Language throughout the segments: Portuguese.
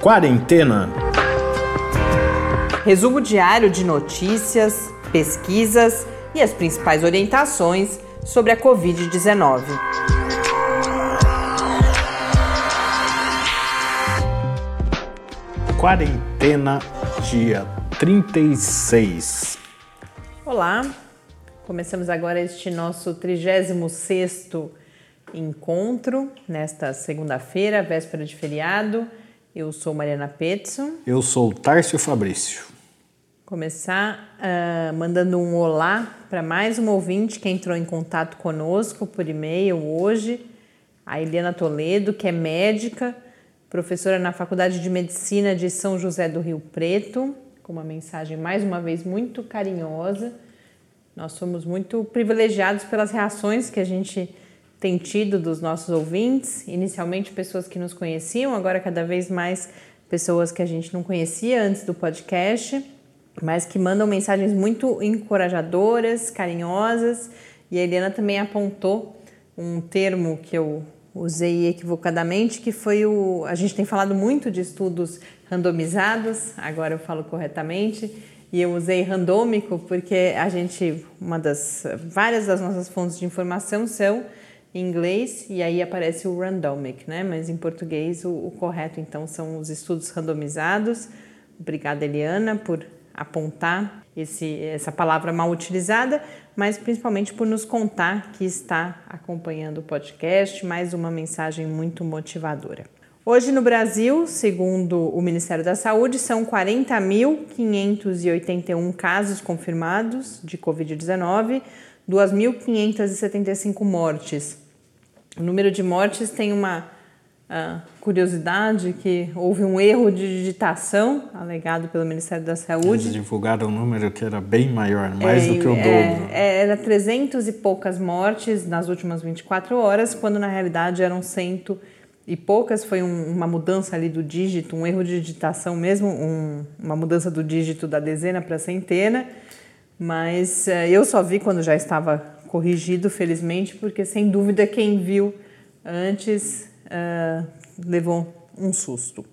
Quarentena. Resumo diário de notícias, pesquisas e as principais orientações sobre a Covid-19. Quarentena, dia 36. Olá, começamos agora este nosso 36º encontro nesta segunda-feira, véspera de feriado. Eu sou Mariana Petson. Eu sou Tárcio Fabrício. Começar uh, mandando um olá para mais uma ouvinte que entrou em contato conosco por e-mail hoje, a Eliana Toledo, que é médica, professora na Faculdade de Medicina de São José do Rio Preto, com uma mensagem mais uma vez muito carinhosa. Nós somos muito privilegiados pelas reações que a gente tem tido dos nossos ouvintes, inicialmente pessoas que nos conheciam, agora cada vez mais pessoas que a gente não conhecia antes do podcast, mas que mandam mensagens muito encorajadoras, carinhosas. E a Eliana também apontou um termo que eu usei equivocadamente, que foi o. A gente tem falado muito de estudos randomizados, agora eu falo corretamente, e eu usei randômico porque a gente, uma das várias das nossas fontes de informação são em inglês e aí aparece o randomic, né? Mas em português o, o correto então são os estudos randomizados. Obrigada, Eliana, por apontar esse, essa palavra mal utilizada, mas principalmente por nos contar que está acompanhando o podcast, mais uma mensagem muito motivadora. Hoje no Brasil, segundo o Ministério da Saúde, são 40.581 casos confirmados de Covid-19, 2.575 mortes. O número de mortes tem uma uh, curiosidade que houve um erro de digitação alegado pelo Ministério da Saúde. Eles divulgaram um número que era bem maior, mais é, do que o é, dobro. É, era 300 e poucas mortes nas últimas 24 horas, quando na realidade eram cento e poucas. Foi um, uma mudança ali do dígito, um erro de digitação mesmo, um, uma mudança do dígito da dezena para a centena. Mas uh, eu só vi quando já estava corrigido, felizmente, porque sem dúvida quem viu antes uh, levou um susto.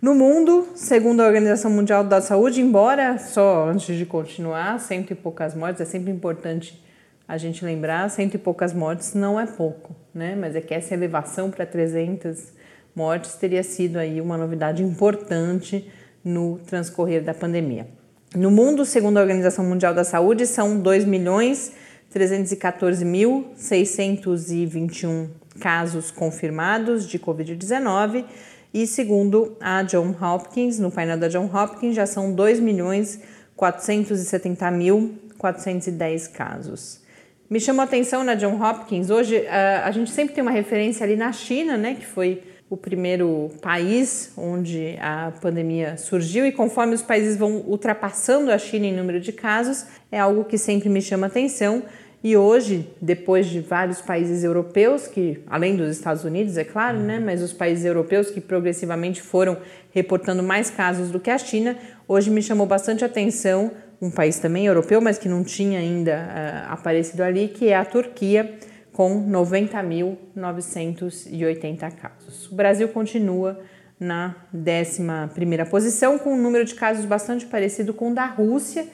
No mundo, segundo a Organização Mundial da Saúde, embora só antes de continuar, cento e poucas mortes, é sempre importante a gente lembrar, cento e poucas mortes não é pouco, né? Mas é que essa elevação para 300 mortes teria sido aí uma novidade importante no transcorrer da pandemia. No mundo, segundo a Organização Mundial da Saúde, são 2 milhões 314.621 casos confirmados de Covid-19 e, segundo a John Hopkins, no painel da John Hopkins, já são 2.470.410 casos. Me chamou a atenção na John Hopkins, hoje a gente sempre tem uma referência ali na China, né, que foi o primeiro país onde a pandemia surgiu e conforme os países vão ultrapassando a China em número de casos, é algo que sempre me chama atenção. E hoje, depois de vários países europeus, que além dos Estados Unidos, é claro, né, mas os países europeus que progressivamente foram reportando mais casos do que a China, hoje me chamou bastante atenção um país também europeu, mas que não tinha ainda uh, aparecido ali, que é a Turquia com 90.980 casos. O Brasil continua na 11ª posição, com um número de casos bastante parecido com o da Rússia,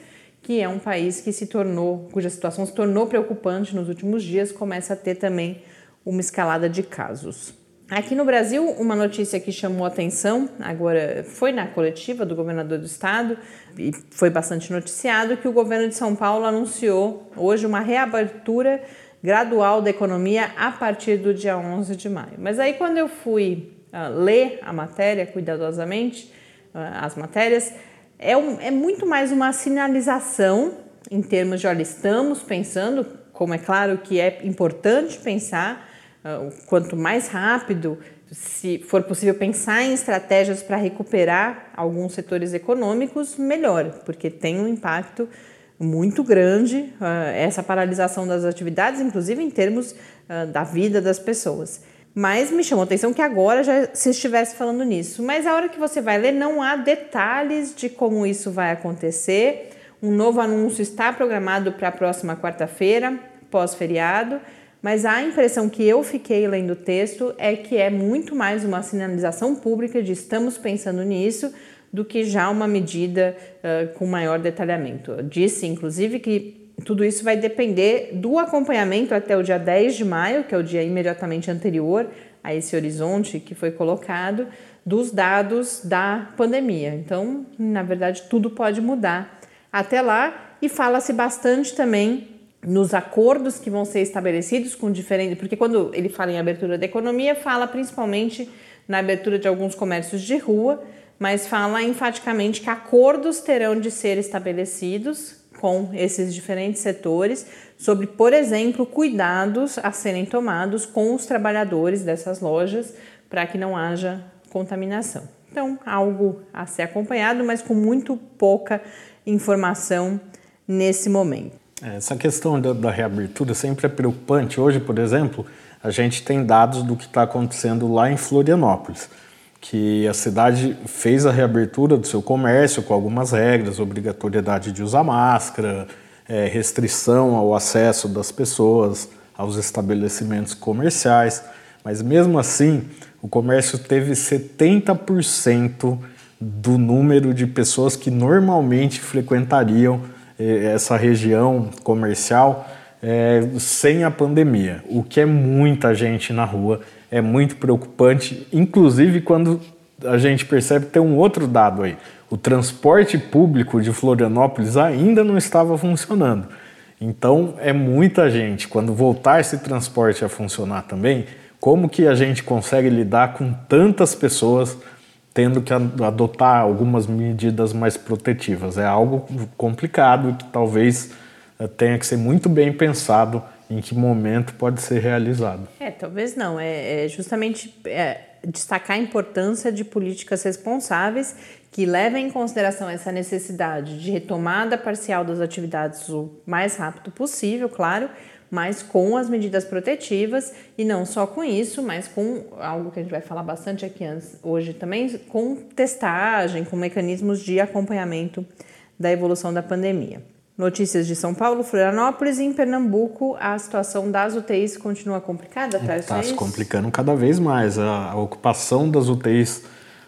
que é um país que se tornou, cuja situação se tornou preocupante nos últimos dias, começa a ter também uma escalada de casos. Aqui no Brasil, uma notícia que chamou atenção, agora foi na coletiva do governador do estado e foi bastante noticiado que o governo de São Paulo anunciou hoje uma reabertura gradual da economia a partir do dia 11 de maio. Mas aí, quando eu fui uh, ler a matéria cuidadosamente, uh, as matérias, é, um, é muito mais uma sinalização em termos de, olha, estamos pensando, como é claro que é importante pensar, uh, quanto mais rápido, se for possível pensar em estratégias para recuperar alguns setores econômicos, melhor, porque tem um impacto muito grande uh, essa paralisação das atividades, inclusive em termos uh, da vida das pessoas. Mas me chamou a atenção que agora já se estivesse falando nisso. Mas a hora que você vai ler, não há detalhes de como isso vai acontecer. Um novo anúncio está programado para a próxima quarta-feira, pós-feriado, mas a impressão que eu fiquei lendo o texto é que é muito mais uma sinalização pública de estamos pensando nisso do que já uma medida uh, com maior detalhamento. Disse, inclusive, que tudo isso vai depender do acompanhamento até o dia 10 de maio, que é o dia imediatamente anterior a esse horizonte que foi colocado, dos dados da pandemia. Então, na verdade, tudo pode mudar até lá e fala-se bastante também nos acordos que vão ser estabelecidos com diferentes, porque quando ele fala em abertura da economia, fala principalmente na abertura de alguns comércios de rua, mas fala enfaticamente que acordos terão de ser estabelecidos com esses diferentes setores sobre, por exemplo, cuidados a serem tomados com os trabalhadores dessas lojas para que não haja contaminação. Então, algo a ser acompanhado, mas com muito pouca informação nesse momento. É, essa questão da, da reabertura sempre é preocupante. Hoje, por exemplo, a gente tem dados do que está acontecendo lá em Florianópolis, que a cidade fez a reabertura do seu comércio com algumas regras, obrigatoriedade de usar máscara, é, restrição ao acesso das pessoas aos estabelecimentos comerciais, mas mesmo assim o comércio teve 70% do número de pessoas que normalmente frequentariam essa região comercial é, sem a pandemia, o que é muita gente na rua, é muito preocupante, inclusive quando a gente percebe que tem um outro dado aí. O transporte público de Florianópolis ainda não estava funcionando. Então é muita gente. Quando voltar esse transporte a funcionar também, como que a gente consegue lidar com tantas pessoas tendo que adotar algumas medidas mais protetivas. É algo complicado que talvez tenha que ser muito bem pensado em que momento pode ser realizado. É, talvez não. É, é justamente é, destacar a importância de políticas responsáveis que levem em consideração essa necessidade de retomada parcial das atividades o mais rápido possível, claro, mas com as medidas protetivas e não só com isso, mas com algo que a gente vai falar bastante aqui hoje também, com testagem, com mecanismos de acompanhamento da evolução da pandemia. Notícias de São Paulo, Florianópolis e em Pernambuco, a situação das UTIs continua complicada, tá? Está se complicando cada vez mais. A, a ocupação das UTIs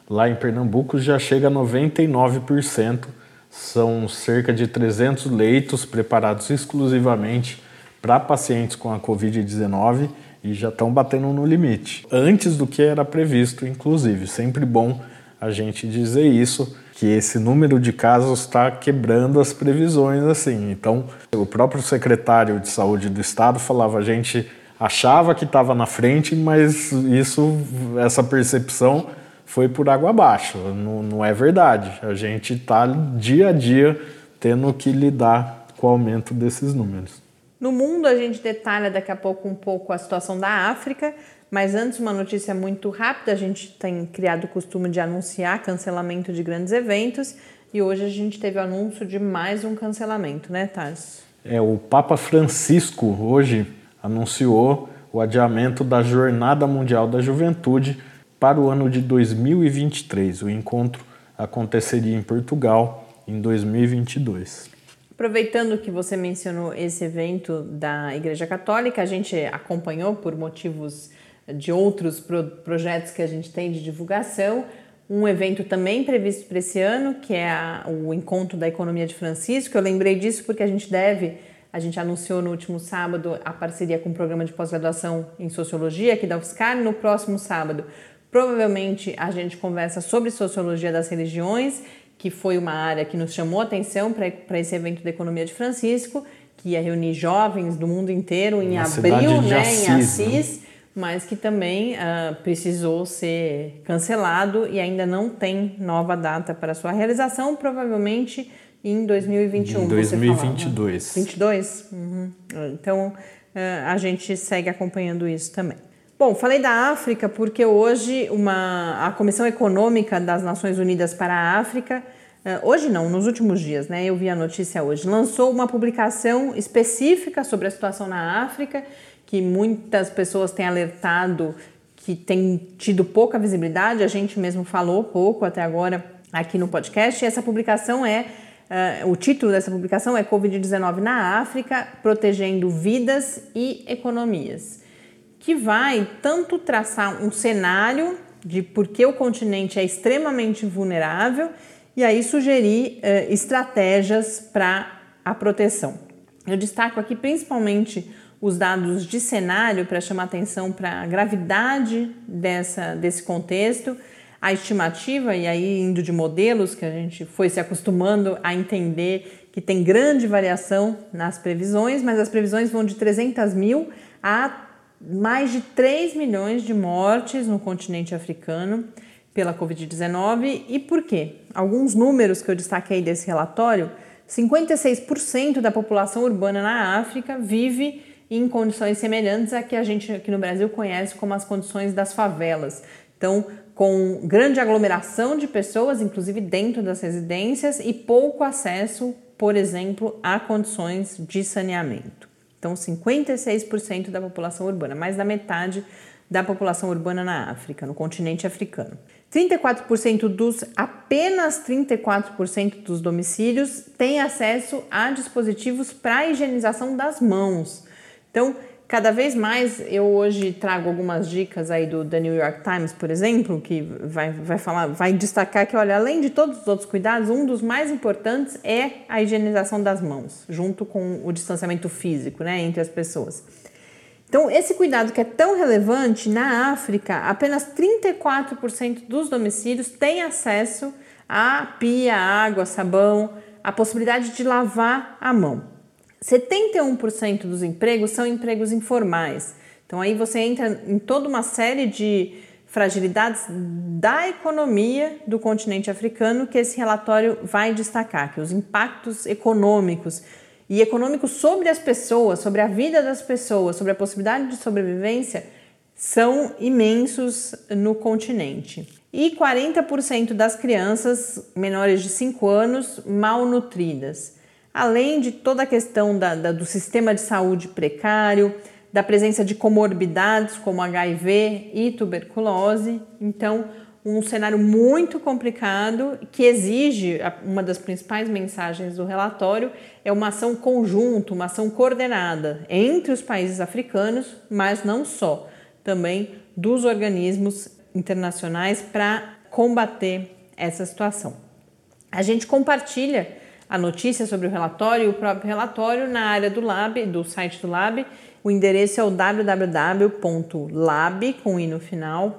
lá em Pernambuco já chega a 99%. São cerca de 300 leitos preparados exclusivamente para pacientes com a Covid-19 e já estão batendo no limite, antes do que era previsto, inclusive. Sempre bom a gente dizer isso, que esse número de casos está quebrando as previsões assim. Então, o próprio secretário de saúde do estado falava, a gente achava que estava na frente, mas isso, essa percepção foi por água abaixo. Não, não é verdade. A gente está dia a dia tendo que lidar com o aumento desses números. No mundo, a gente detalha daqui a pouco um pouco a situação da África, mas antes, uma notícia muito rápida: a gente tem criado o costume de anunciar cancelamento de grandes eventos e hoje a gente teve o anúncio de mais um cancelamento, né, Tarso? É, o Papa Francisco hoje anunciou o adiamento da Jornada Mundial da Juventude para o ano de 2023. O encontro aconteceria em Portugal em 2022. Aproveitando que você mencionou esse evento da Igreja Católica, a gente acompanhou por motivos de outros pro projetos que a gente tem de divulgação, um evento também previsto para esse ano, que é a, o Encontro da Economia de Francisco. Eu lembrei disso porque a gente deve, a gente anunciou no último sábado a parceria com o programa de pós-graduação em Sociologia aqui da UFSCar. No próximo sábado, provavelmente a gente conversa sobre Sociologia das Religiões que foi uma área que nos chamou a atenção para esse evento da Economia de Francisco, que ia reunir jovens do mundo inteiro em Na abril, né, Assis, em Assis, né? Mas que também uh, precisou ser cancelado e ainda não tem nova data para sua realização, provavelmente em 2021. Em 2022. 22? Uhum. Então, uh, a gente segue acompanhando isso também. Bom, falei da África porque hoje uma, a Comissão Econômica das Nações Unidas para a África, eh, hoje não, nos últimos dias, né? Eu vi a notícia hoje, lançou uma publicação específica sobre a situação na África, que muitas pessoas têm alertado que tem tido pouca visibilidade, a gente mesmo falou pouco até agora aqui no podcast, e essa publicação é Uh, o título dessa publicação é Covid-19 na África, protegendo vidas e economias, que vai tanto traçar um cenário de por que o continente é extremamente vulnerável e aí sugerir uh, estratégias para a proteção. Eu destaco aqui principalmente os dados de cenário para chamar atenção para a gravidade dessa, desse contexto a estimativa, e aí indo de modelos que a gente foi se acostumando a entender que tem grande variação nas previsões, mas as previsões vão de 300 mil a mais de 3 milhões de mortes no continente africano pela Covid-19. E por quê? Alguns números que eu destaquei desse relatório: 56% da população urbana na África vive em condições semelhantes a que a gente aqui no Brasil conhece como as condições das favelas. Então, com grande aglomeração de pessoas, inclusive dentro das residências, e pouco acesso, por exemplo, a condições de saneamento. Então, 56% da população urbana, mais da metade da população urbana na África, no continente africano. 34% dos apenas 34% dos domicílios têm acesso a dispositivos para higienização das mãos. Então, Cada vez mais eu hoje trago algumas dicas aí do The New York Times, por exemplo, que vai, vai falar, vai destacar que, olha, além de todos os outros cuidados, um dos mais importantes é a higienização das mãos, junto com o distanciamento físico, né, entre as pessoas. Então, esse cuidado que é tão relevante na África, apenas 34% dos domicílios têm acesso a pia, água, sabão, a possibilidade de lavar a mão. 71% dos empregos são empregos informais. Então aí você entra em toda uma série de fragilidades da economia do continente africano que esse relatório vai destacar, que os impactos econômicos e econômicos sobre as pessoas, sobre a vida das pessoas, sobre a possibilidade de sobrevivência são imensos no continente. E 40% das crianças menores de 5 anos malnutridas além de toda a questão da, da, do sistema de saúde precário, da presença de comorbidades como HIV e tuberculose. Então, um cenário muito complicado que exige uma das principais mensagens do relatório é uma ação conjunta, uma ação coordenada entre os países africanos, mas não só, também dos organismos internacionais para combater essa situação. A gente compartilha a notícia sobre o relatório e o próprio relatório na área do Lab, do site do Lab. O endereço é o www.lab, com i no final,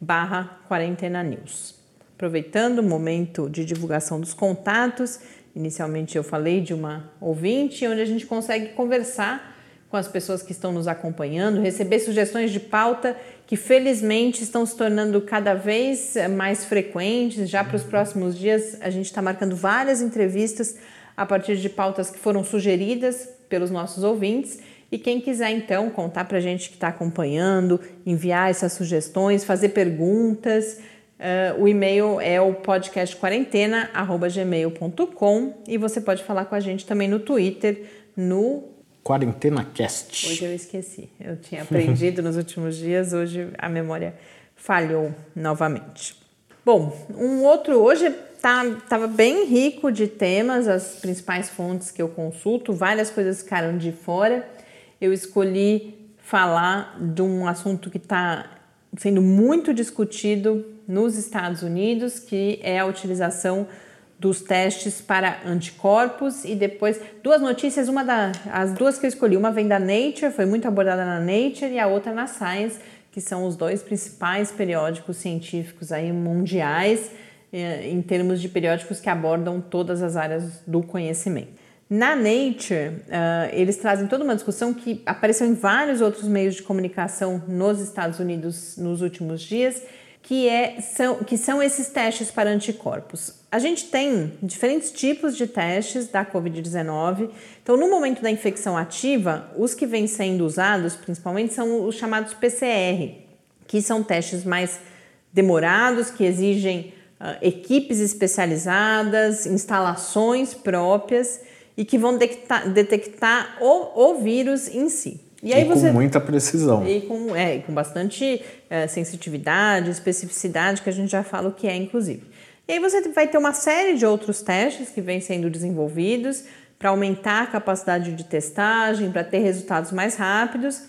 barra quarentena news. Aproveitando o momento de divulgação dos contatos, inicialmente eu falei de uma ouvinte, onde a gente consegue conversar com as pessoas que estão nos acompanhando, receber sugestões de pauta que felizmente estão se tornando cada vez mais frequentes. Já para os próximos dias, a gente está marcando várias entrevistas a partir de pautas que foram sugeridas pelos nossos ouvintes. E quem quiser então contar para a gente que está acompanhando, enviar essas sugestões, fazer perguntas, uh, o e-mail é o podcastquarentena@gmail.com e você pode falar com a gente também no Twitter, no Quarentena Cast. Hoje eu esqueci. Eu tinha aprendido nos últimos dias, hoje a memória falhou novamente. Bom, um outro hoje tá, tava bem rico de temas, as principais fontes que eu consulto, várias coisas ficaram de fora. Eu escolhi falar de um assunto que está sendo muito discutido nos Estados Unidos, que é a utilização dos testes para anticorpos e depois duas notícias, uma da as duas que eu escolhi, uma vem da Nature, foi muito abordada na Nature e a outra na Science, que são os dois principais periódicos científicos aí mundiais eh, em termos de periódicos que abordam todas as áreas do conhecimento. Na Nature, uh, eles trazem toda uma discussão que apareceu em vários outros meios de comunicação nos Estados Unidos nos últimos dias, que, é, são, que são esses testes para anticorpos. A gente tem diferentes tipos de testes da Covid-19. Então, no momento da infecção ativa, os que vêm sendo usados principalmente são os chamados PCR, que são testes mais demorados, que exigem uh, equipes especializadas, instalações próprias e que vão detectar, detectar o, o vírus em si. E, aí e você, com muita precisão. E com, é, com bastante é, sensitividade, especificidade, que a gente já fala o que é, inclusive. E aí você vai ter uma série de outros testes que vêm sendo desenvolvidos para aumentar a capacidade de testagem, para ter resultados mais rápidos.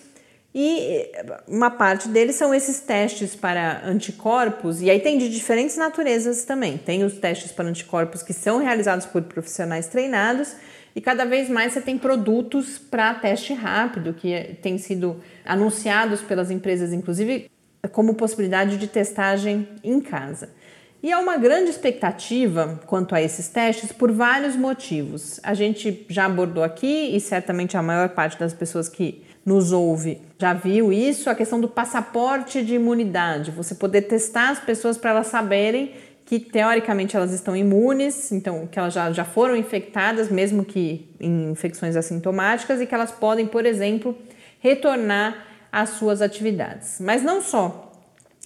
E uma parte deles são esses testes para anticorpos, e aí tem de diferentes naturezas também. Tem os testes para anticorpos que são realizados por profissionais treinados, e cada vez mais você tem produtos para teste rápido que têm sido anunciados pelas empresas, inclusive como possibilidade de testagem em casa. E há uma grande expectativa quanto a esses testes por vários motivos. A gente já abordou aqui e certamente a maior parte das pessoas que nos ouve já viu isso, a questão do passaporte de imunidade. Você poder testar as pessoas para elas saberem que teoricamente elas estão imunes, então que elas já, já foram infectadas, mesmo que em infecções assintomáticas, e que elas podem, por exemplo, retornar às suas atividades. Mas não só.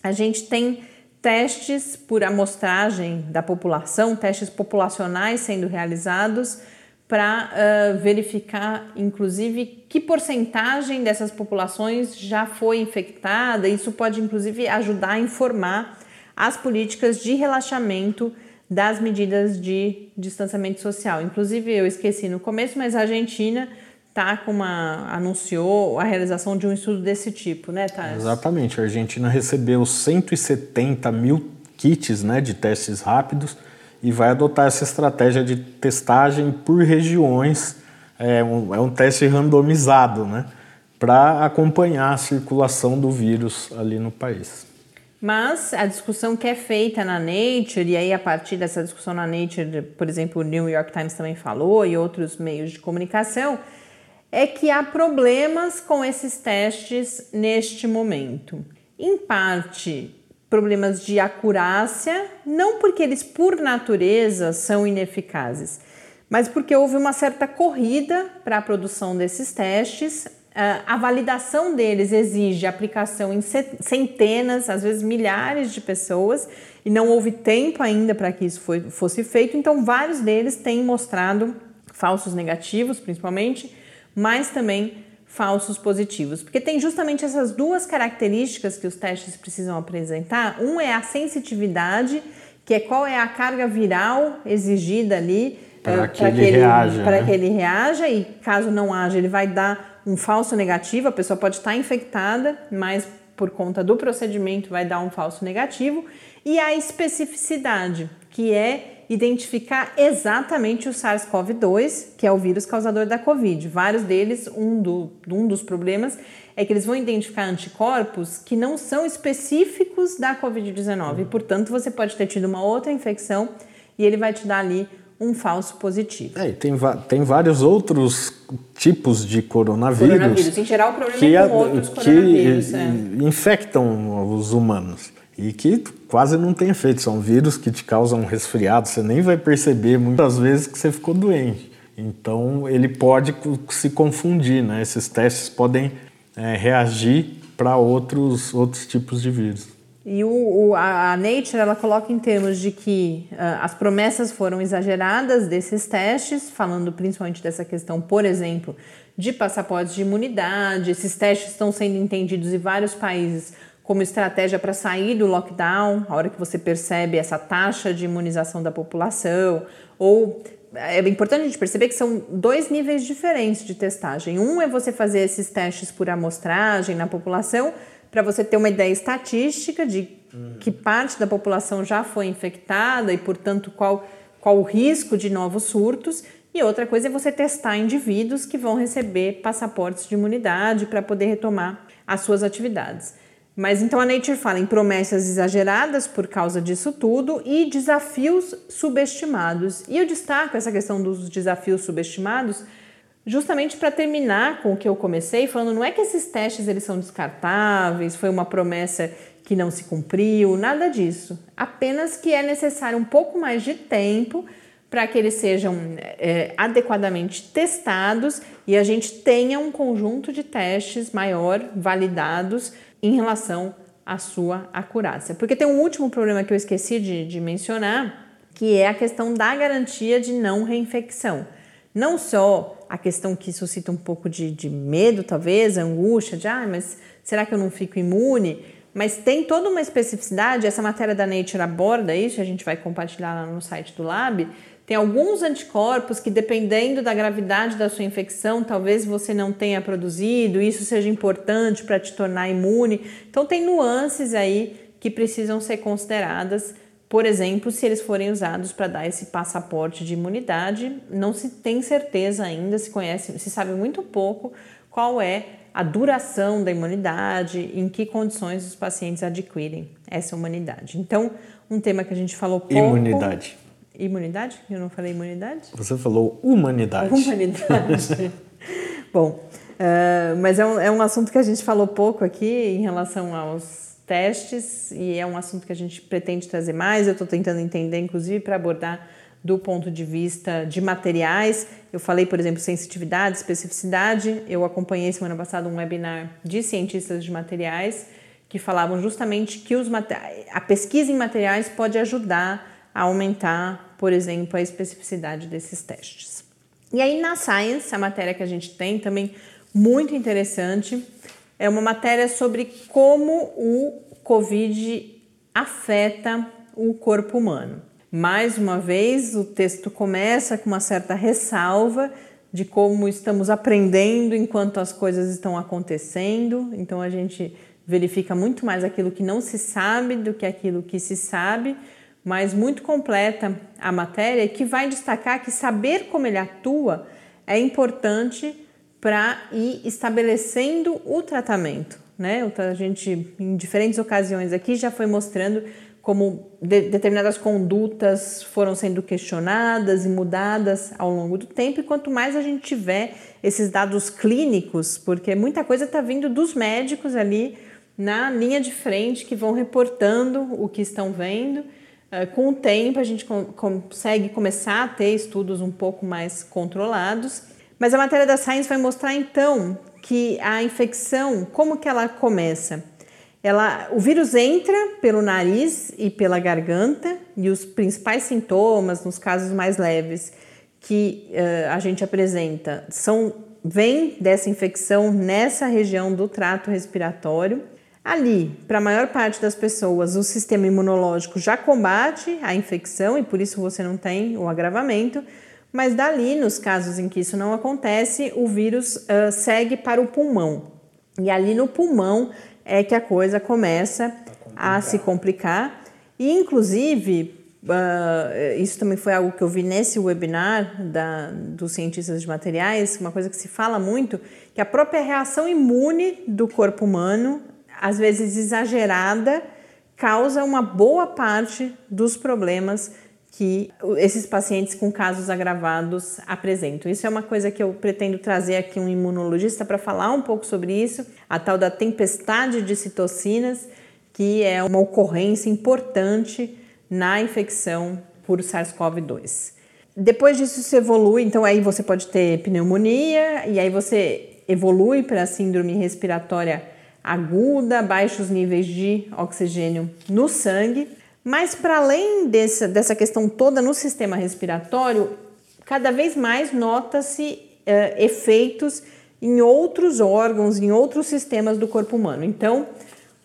A gente tem testes por amostragem da população, testes populacionais sendo realizados para uh, verificar, inclusive, que porcentagem dessas populações já foi infectada. Isso pode, inclusive, ajudar a informar as políticas de relaxamento das medidas de distanciamento social. Inclusive, eu esqueci no começo, mas a Argentina tá com uma anunciou a realização de um estudo desse tipo, né, Thales? Exatamente. A Argentina recebeu 170 mil kits, né, de testes rápidos e vai adotar essa estratégia de testagem por regiões. É um, é um teste randomizado, né, para acompanhar a circulação do vírus ali no país. Mas a discussão que é feita na Nature, e aí a partir dessa discussão na Nature, por exemplo, o New York Times também falou e outros meios de comunicação, é que há problemas com esses testes neste momento. Em parte, problemas de acurácia, não porque eles por natureza são ineficazes, mas porque houve uma certa corrida para a produção desses testes. Ah, a validação deles exige aplicação em centenas, às vezes milhares de pessoas, e não houve tempo ainda para que isso fosse feito, então vários deles têm mostrado falsos negativos, principalmente mas também falsos positivos, porque tem justamente essas duas características que os testes precisam apresentar. Um é a sensitividade, que é qual é a carga viral exigida ali para que, ele reaja, para né? que ele reaja e caso não haja, ele vai dar um falso negativo. A pessoa pode estar infectada, mas por conta do procedimento vai dar um falso negativo. E a especificidade, que é identificar exatamente o SARS-CoV-2, que é o vírus causador da Covid. Vários deles, um, do, um dos problemas é que eles vão identificar anticorpos que não são específicos da Covid-19. E, portanto, você pode ter tido uma outra infecção e ele vai te dar ali um falso positivo. É, tem, tem vários outros tipos de coronavírus. Coronavírus. Em geral, o problema que, é com outros que coronavírus. É. infectam os humanos e que quase não tem efeito. São vírus que te causam resfriado, você nem vai perceber muitas vezes que você ficou doente. Então ele pode se confundir, né? Esses testes podem é, reagir para outros, outros tipos de vírus. E o, o, a Nature ela coloca em termos de que uh, as promessas foram exageradas desses testes, falando principalmente dessa questão, por exemplo, de passaportes de imunidade. Esses testes estão sendo entendidos em vários países como estratégia para sair do lockdown, a hora que você percebe essa taxa de imunização da população, ou é importante a gente perceber que são dois níveis diferentes de testagem. Um é você fazer esses testes por amostragem na população, para você ter uma ideia estatística de que parte da população já foi infectada e, portanto, qual, qual o risco de novos surtos. E outra coisa é você testar indivíduos que vão receber passaportes de imunidade para poder retomar as suas atividades. Mas então a Nature fala em promessas exageradas por causa disso tudo e desafios subestimados. E eu destaco essa questão dos desafios subestimados justamente para terminar com o que eu comecei falando, não é que esses testes eles são descartáveis, foi uma promessa que não se cumpriu, nada disso. Apenas que é necessário um pouco mais de tempo para que eles sejam é, adequadamente testados e a gente tenha um conjunto de testes maior validados em relação à sua acurácia. Porque tem um último problema que eu esqueci de, de mencionar, que é a questão da garantia de não reinfecção. Não só a questão que suscita um pouco de, de medo, talvez, angústia, de ah, mas será que eu não fico imune? mas tem toda uma especificidade. Essa matéria da Nature aborda isso, a gente vai compartilhar lá no site do Lab. Tem alguns anticorpos que, dependendo da gravidade da sua infecção, talvez você não tenha produzido, isso seja importante para te tornar imune. Então, tem nuances aí que precisam ser consideradas. Por exemplo, se eles forem usados para dar esse passaporte de imunidade, não se tem certeza ainda, se conhece, se sabe muito pouco qual é a duração da imunidade, em que condições os pacientes adquirem essa imunidade. Então, um tema que a gente falou pouco. Imunidade. Imunidade? Eu não falei imunidade? Você falou humanidade. Humanidade. Bom, uh, mas é um, é um assunto que a gente falou pouco aqui em relação aos testes e é um assunto que a gente pretende trazer mais. Eu estou tentando entender, inclusive, para abordar do ponto de vista de materiais. Eu falei, por exemplo, sensitividade, especificidade. Eu acompanhei semana passada um webinar de cientistas de materiais que falavam justamente que os a pesquisa em materiais pode ajudar a aumentar, por exemplo, a especificidade desses testes. E aí na Science, a matéria que a gente tem também muito interessante, é uma matéria sobre como o COVID afeta o corpo humano. Mais uma vez, o texto começa com uma certa ressalva de como estamos aprendendo enquanto as coisas estão acontecendo. Então a gente verifica muito mais aquilo que não se sabe do que aquilo que se sabe, mas muito completa a matéria que vai destacar que saber como ele atua é importante para ir estabelecendo o tratamento. Né? A gente, em diferentes ocasiões aqui, já foi mostrando como de, determinadas condutas foram sendo questionadas e mudadas ao longo do tempo, e quanto mais a gente tiver esses dados clínicos, porque muita coisa está vindo dos médicos ali na linha de frente que vão reportando o que estão vendo. Eh, com o tempo, a gente consegue começar a ter estudos um pouco mais controlados. Mas a matéria da Science vai mostrar então que a infecção, como que ela começa? Ela, o vírus entra pelo nariz e pela garganta e os principais sintomas, nos casos mais leves, que uh, a gente apresenta são vem dessa infecção nessa região do trato respiratório. Ali, para a maior parte das pessoas, o sistema imunológico já combate a infecção e por isso você não tem o agravamento. Mas dali, nos casos em que isso não acontece, o vírus uh, segue para o pulmão. E ali no pulmão é que a coisa começa a se complicar. E, inclusive, uh, isso também foi algo que eu vi nesse webinar da, dos cientistas de materiais, uma coisa que se fala muito, que a própria reação imune do corpo humano, às vezes exagerada, causa uma boa parte dos problemas que esses pacientes com casos agravados apresentam. Isso é uma coisa que eu pretendo trazer aqui um imunologista para falar um pouco sobre isso, a tal da tempestade de citocinas, que é uma ocorrência importante na infecção por SARS-CoV-2. Depois disso se evolui, então aí você pode ter pneumonia e aí você evolui para a síndrome respiratória aguda, baixos níveis de oxigênio no sangue. Mas para além dessa, dessa questão toda no sistema respiratório, cada vez mais nota-se uh, efeitos em outros órgãos, em outros sistemas do corpo humano. Então,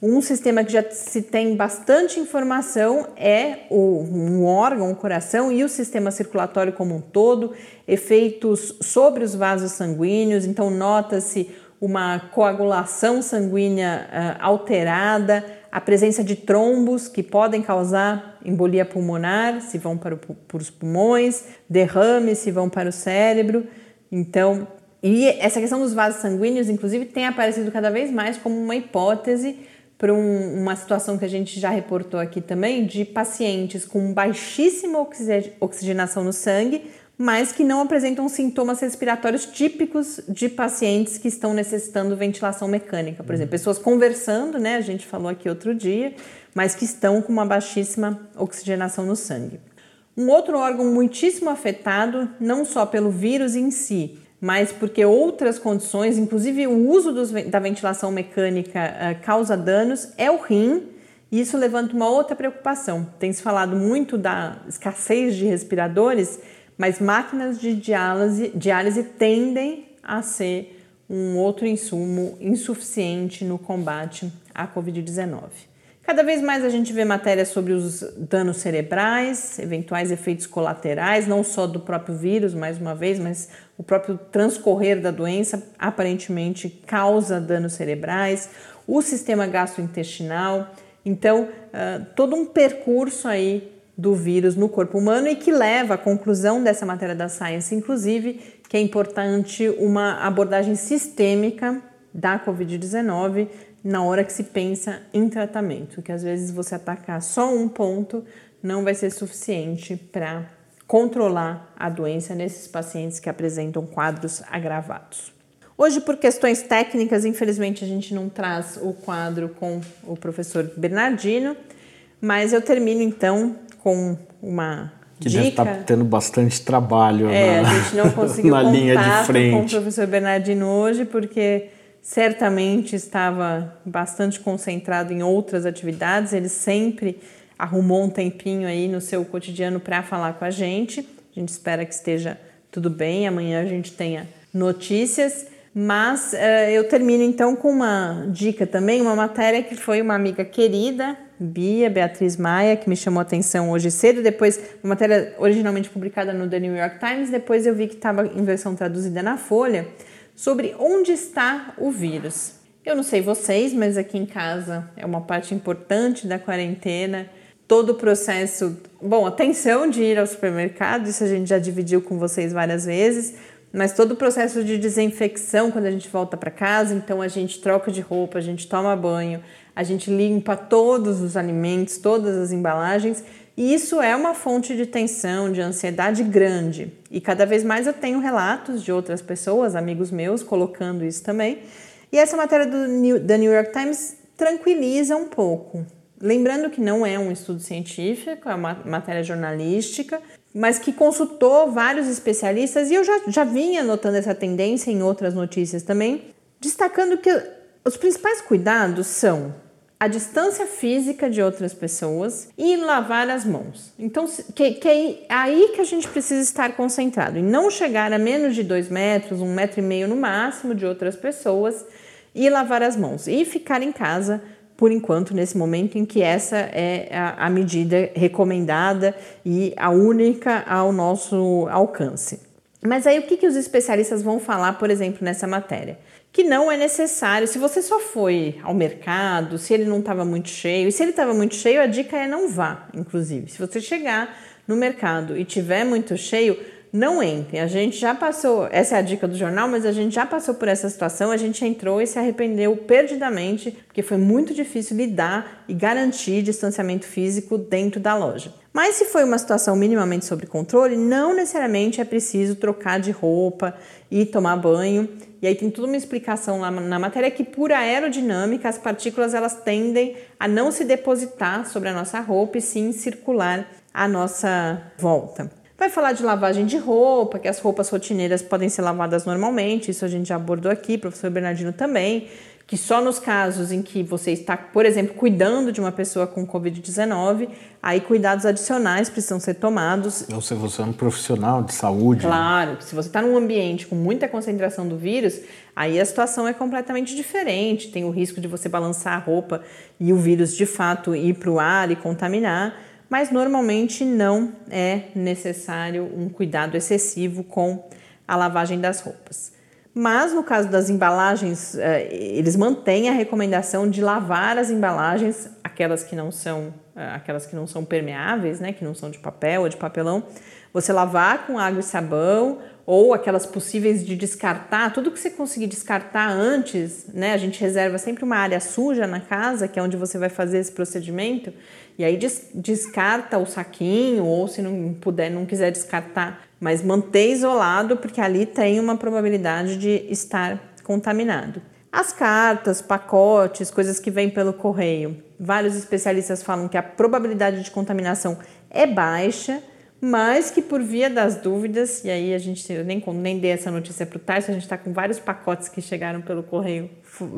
um sistema que já se tem bastante informação é o, um órgão, o coração e o sistema circulatório como um todo, efeitos sobre os vasos sanguíneos, então nota-se uma coagulação sanguínea uh, alterada, a presença de trombos que podem causar embolia pulmonar, se vão para, o, para os pulmões, derrames se vão para o cérebro. Então, e essa questão dos vasos sanguíneos, inclusive, tem aparecido cada vez mais como uma hipótese para um, uma situação que a gente já reportou aqui também, de pacientes com baixíssima oxigenação no sangue, mas que não apresentam sintomas respiratórios típicos de pacientes que estão necessitando ventilação mecânica. Por exemplo, pessoas conversando, né? A gente falou aqui outro dia, mas que estão com uma baixíssima oxigenação no sangue. Um outro órgão muitíssimo afetado, não só pelo vírus em si, mas porque outras condições, inclusive o uso dos, da ventilação mecânica, uh, causa danos, é o rim. E isso levanta uma outra preocupação. Tem se falado muito da escassez de respiradores mas máquinas de diálise, diálise tendem a ser um outro insumo insuficiente no combate à Covid-19. Cada vez mais a gente vê matérias sobre os danos cerebrais, eventuais efeitos colaterais, não só do próprio vírus, mais uma vez, mas o próprio transcorrer da doença aparentemente causa danos cerebrais, o sistema gastrointestinal. Então, uh, todo um percurso aí do vírus no corpo humano e que leva à conclusão dessa matéria da Science, inclusive, que é importante uma abordagem sistêmica da Covid-19 na hora que se pensa em tratamento, que às vezes você atacar só um ponto não vai ser suficiente para controlar a doença nesses pacientes que apresentam quadros agravados. Hoje, por questões técnicas, infelizmente a gente não traz o quadro com o professor Bernardino, mas eu termino então com uma que dica. deve estar tá tendo bastante trabalho é, na, a gente não conseguiu na linha de frente. com o professor Bernardino hoje, porque certamente estava bastante concentrado em outras atividades, ele sempre arrumou um tempinho aí no seu cotidiano para falar com a gente. A gente espera que esteja tudo bem, amanhã a gente tenha notícias. Mas uh, eu termino então com uma dica também, uma matéria que foi uma amiga querida, Bia Beatriz Maia, que me chamou a atenção hoje cedo. Depois, uma matéria originalmente publicada no The New York Times, depois eu vi que estava em versão traduzida na Folha sobre onde está o vírus. Eu não sei vocês, mas aqui em casa é uma parte importante da quarentena. Todo o processo, bom, atenção de ir ao supermercado, isso a gente já dividiu com vocês várias vezes, mas todo o processo de desinfecção quando a gente volta para casa, então a gente troca de roupa, a gente toma banho, a gente limpa todos os alimentos, todas as embalagens e isso é uma fonte de tensão, de ansiedade grande. E cada vez mais eu tenho relatos de outras pessoas, amigos meus, colocando isso também. E essa matéria do New, da New York Times tranquiliza um pouco. Lembrando que não é um estudo científico, é uma matéria jornalística, mas que consultou vários especialistas e eu já, já vinha notando essa tendência em outras notícias também, destacando que os principais cuidados são a distância física de outras pessoas e lavar as mãos. Então, que, que é aí que a gente precisa estar concentrado e não chegar a menos de dois metros, um metro e meio no máximo de outras pessoas e lavar as mãos e ficar em casa por enquanto, nesse momento em que essa é a, a medida recomendada e a única ao nosso alcance. Mas aí o que, que os especialistas vão falar, por exemplo, nessa matéria? que não é necessário. Se você só foi ao mercado, se ele não estava muito cheio, e se ele estava muito cheio, a dica é não vá, inclusive. Se você chegar no mercado e tiver muito cheio, não entre. A gente já passou, essa é a dica do jornal, mas a gente já passou por essa situação, a gente entrou e se arrependeu perdidamente, porque foi muito difícil lidar e garantir distanciamento físico dentro da loja. Mas se foi uma situação minimamente sob controle, não necessariamente é preciso trocar de roupa e tomar banho. E aí tem toda uma explicação lá na matéria que por aerodinâmica as partículas elas tendem a não se depositar sobre a nossa roupa e sim circular à nossa volta. Vai falar de lavagem de roupa, que as roupas rotineiras podem ser lavadas normalmente, isso a gente já abordou aqui, professor Bernardino também, que só nos casos em que você está, por exemplo, cuidando de uma pessoa com Covid-19, aí cuidados adicionais precisam ser tomados. Ou se você é um profissional de saúde. Né? Claro, se você está num ambiente com muita concentração do vírus, aí a situação é completamente diferente. Tem o risco de você balançar a roupa e o vírus de fato ir para o ar e contaminar mas normalmente não é necessário um cuidado excessivo com a lavagem das roupas. Mas no caso das embalagens, eh, eles mantêm a recomendação de lavar as embalagens, aquelas que não são, eh, aquelas que não são permeáveis, né, que não são de papel ou de papelão, você lavar com água e sabão ou aquelas possíveis de descartar, tudo que você conseguir descartar antes, né? A gente reserva sempre uma área suja na casa, que é onde você vai fazer esse procedimento, e aí des descarta o saquinho, ou se não puder, não quiser descartar, mas manter isolado, porque ali tem uma probabilidade de estar contaminado. As cartas, pacotes, coisas que vêm pelo correio. Vários especialistas falam que a probabilidade de contaminação é baixa, mas que por via das dúvidas, e aí a gente eu nem, nem dei essa notícia para o Tyson, a gente está com vários pacotes que chegaram pelo correio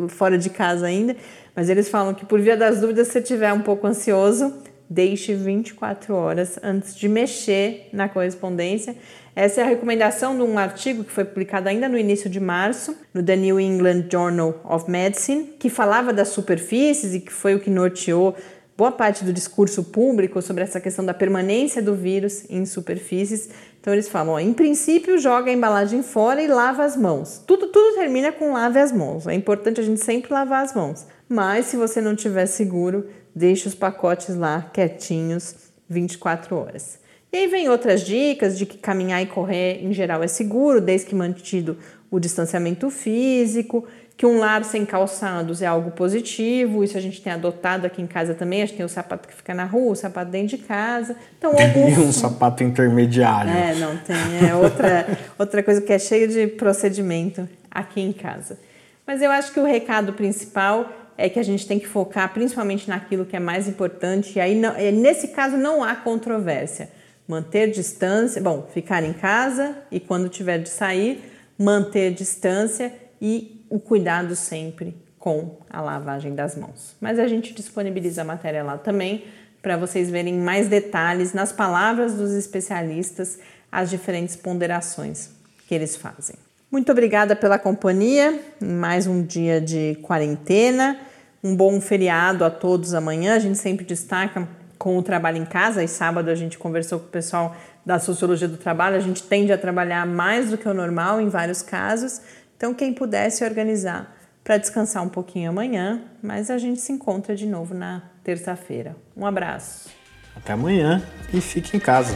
fora de casa ainda, mas eles falam que por via das dúvidas, se você estiver um pouco ansioso, deixe 24 horas antes de mexer na correspondência. Essa é a recomendação de um artigo que foi publicado ainda no início de março, no The New England Journal of Medicine, que falava das superfícies e que foi o que norteou boa parte do discurso público sobre essa questão da permanência do vírus em superfícies. Então eles falam, ó, em princípio, joga a embalagem fora e lava as mãos. Tudo, tudo termina com lave as mãos. É importante a gente sempre lavar as mãos. Mas se você não tiver seguro, deixe os pacotes lá quietinhos 24 horas. E aí vem outras dicas de que caminhar e correr em geral é seguro, desde que mantido o distanciamento físico, que um lar sem calçados é algo positivo, isso a gente tem adotado aqui em casa também, a gente tem o sapato que fica na rua, o sapato dentro de casa. Então, tem um sapato intermediário. É, não tem, é outra, outra coisa que é cheia de procedimento aqui em casa. Mas eu acho que o recado principal é que a gente tem que focar principalmente naquilo que é mais importante, e aí não, nesse caso não há controvérsia. Manter distância, bom, ficar em casa e quando tiver de sair, manter distância e o cuidado sempre com a lavagem das mãos. Mas a gente disponibiliza a matéria lá também para vocês verem mais detalhes nas palavras dos especialistas, as diferentes ponderações que eles fazem. Muito obrigada pela companhia mais um dia de quarentena. Um bom feriado a todos amanhã. A gente sempre destaca com o trabalho em casa e sábado a gente conversou com o pessoal da sociologia do trabalho. A gente tende a trabalhar mais do que o normal em vários casos. Então, quem pudesse organizar para descansar um pouquinho amanhã, mas a gente se encontra de novo na terça-feira. Um abraço. Até amanhã e fique em casa.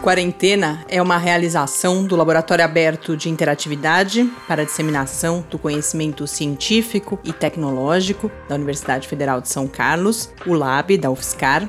Quarentena é uma realização do Laboratório Aberto de Interatividade para a Disseminação do Conhecimento Científico e Tecnológico da Universidade Federal de São Carlos, o LAB da UFSCar,